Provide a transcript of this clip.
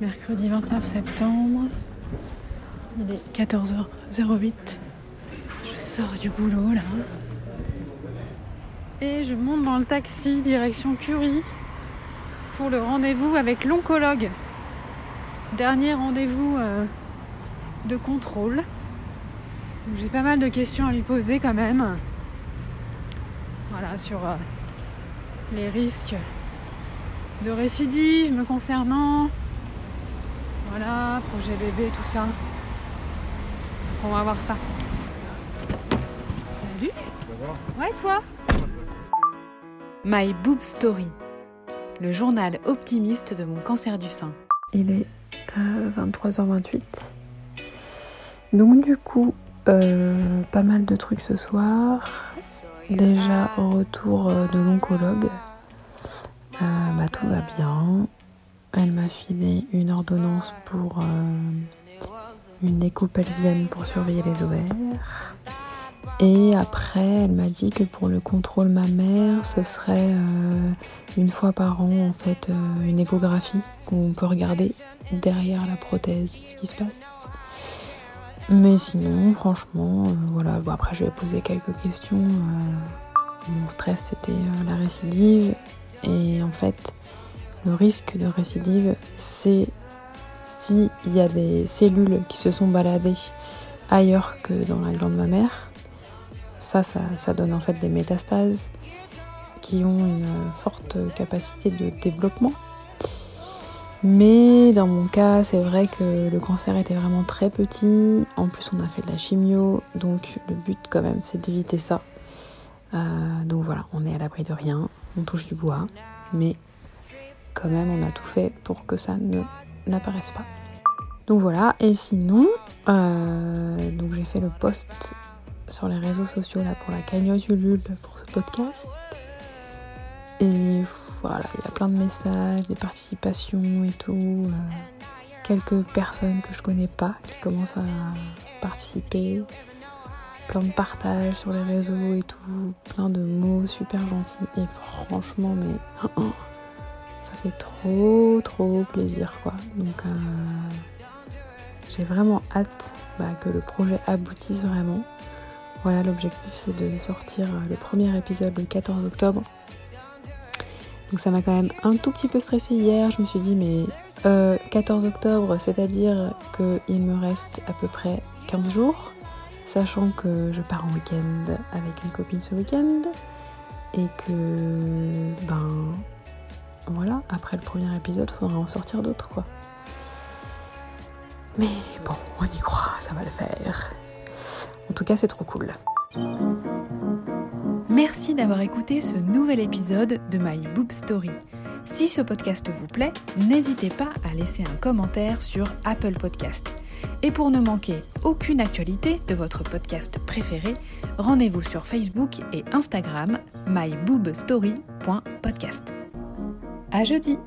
Mercredi 29 septembre, il est 14h08. Je sors du boulot là. Et je monte dans le taxi direction Curie pour le rendez-vous avec l'oncologue. Dernier rendez-vous euh, de contrôle. J'ai pas mal de questions à lui poser quand même. Voilà, sur euh, les risques de récidive me concernant. Voilà, projet bébé, tout ça. on va voir ça. Salut Ouais, toi My Boob Story, le journal optimiste de mon cancer du sein. Il est 23h28. Euh, Donc du coup, euh, pas mal de trucs ce soir. Déjà au retour euh, de l'oncologue. bah, tout va bien. Elle m'a filé une ordonnance pour une écho pelvienne pour surveiller les ovaires. Et après, elle m'a dit que pour le contrôle mammaire, ce serait une fois par an en fait une échographie qu'on peut regarder derrière la prothèse ce qui se passe. Mais sinon, franchement, euh, voilà. Après, je vais poser quelques questions. Euh, mon stress, c'était euh, la récidive. Et en fait, le risque de récidive, c'est s'il y a des cellules qui se sont baladées ailleurs que dans la glande mammaire. Ça, ça, ça donne en fait des métastases qui ont une forte capacité de développement. Mais dans mon cas, c'est vrai que le cancer était vraiment très petit. En plus, on a fait de la chimio, donc le but quand même, c'est d'éviter ça. Euh, donc voilà, on est à l'abri de rien, on touche du bois, mais quand même, on a tout fait pour que ça ne n'apparaisse pas. Donc voilà, et sinon, euh, donc j'ai fait le post sur les réseaux sociaux là pour la cagnotte Ulule pour ce podcast. Et voilà, il y a plein de messages, des participations et tout. Euh, quelques personnes que je connais pas qui commencent à participer. Plein de partages sur les réseaux et tout. Plein de mots super gentils. Et franchement, mais ça fait trop, trop plaisir quoi. Donc euh, j'ai vraiment hâte bah, que le projet aboutisse vraiment. Voilà, l'objectif c'est de sortir le premier épisode le 14 octobre. Donc ça m'a quand même un tout petit peu stressé hier. Je me suis dit mais 14 euh, octobre, c'est-à-dire qu'il me reste à peu près 15 jours, sachant que je pars en week-end avec une copine ce week-end et que ben voilà, après le premier épisode, faudra en sortir d'autres quoi. Mais bon, on y croit, ça va le faire. En tout cas, c'est trop cool. Merci d'avoir écouté ce nouvel épisode de My Boob Story. Si ce podcast vous plaît, n'hésitez pas à laisser un commentaire sur Apple Podcast. Et pour ne manquer aucune actualité de votre podcast préféré, rendez-vous sur Facebook et Instagram myboobstory.podcast. À jeudi!